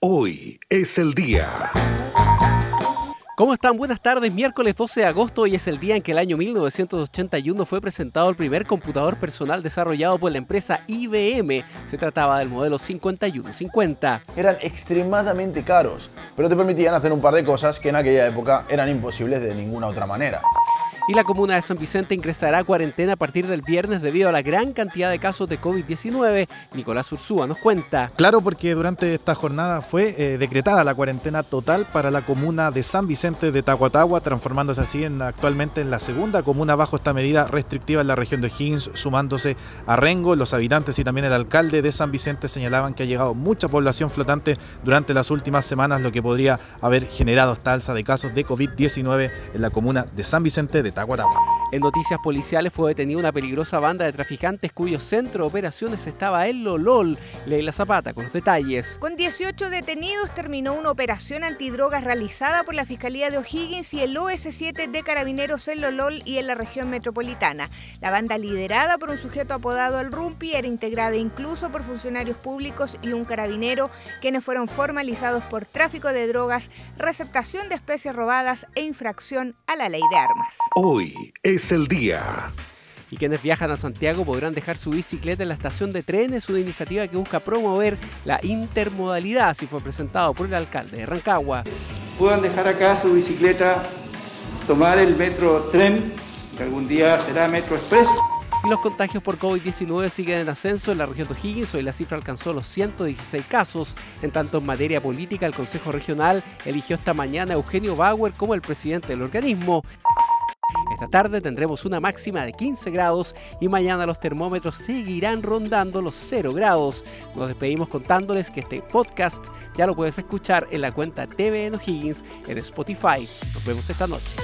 Hoy es el día. ¿Cómo están? Buenas tardes. Miércoles 12 de agosto y es el día en que el año 1981 fue presentado el primer computador personal desarrollado por la empresa IBM. Se trataba del modelo 5150. Eran extremadamente caros, pero te permitían hacer un par de cosas que en aquella época eran imposibles de ninguna otra manera y la comuna de San Vicente ingresará a cuarentena a partir del viernes debido a la gran cantidad de casos de COVID-19. Nicolás Ursúa nos cuenta. Claro, porque durante esta jornada fue eh, decretada la cuarentena total para la comuna de San Vicente de Tacuatagua, transformándose así en, actualmente en la segunda comuna bajo esta medida restrictiva en la región de Higgins, sumándose a Rengo. Los habitantes y también el alcalde de San Vicente señalaban que ha llegado mucha población flotante durante las últimas semanas, lo que podría haber generado esta alza de casos de COVID-19 en la comuna de San Vicente de 打过打过。En noticias policiales fue detenida una peligrosa banda de traficantes cuyo centro de operaciones estaba en Lolol. Leila Zapata con los detalles. Con 18 detenidos terminó una operación antidrogas realizada por la Fiscalía de O'Higgins y el OS7 de Carabineros en Lolol y en la región metropolitana. La banda liderada por un sujeto apodado El Rumpi era integrada incluso por funcionarios públicos y un carabinero, quienes fueron formalizados por tráfico de drogas, receptación de especies robadas e infracción a la ley de armas. Hoy es el día. Y quienes viajan a Santiago podrán dejar su bicicleta en la estación de trenes, una iniciativa que busca promover la intermodalidad, así fue presentado por el alcalde de Rancagua. Puedan dejar acá su bicicleta, tomar el metro tren, que algún día será Metro Express. Y los contagios por COVID-19 siguen en ascenso en la región de O'Higgins. Hoy la cifra alcanzó los 116 casos. En tanto, en materia política, el Consejo Regional eligió esta mañana a Eugenio Bauer como el presidente del organismo. Esta tarde tendremos una máxima de 15 grados y mañana los termómetros seguirán rondando los 0 grados. Nos despedimos contándoles que este podcast ya lo puedes escuchar en la cuenta TVN O'Higgins en Spotify. Nos vemos esta noche.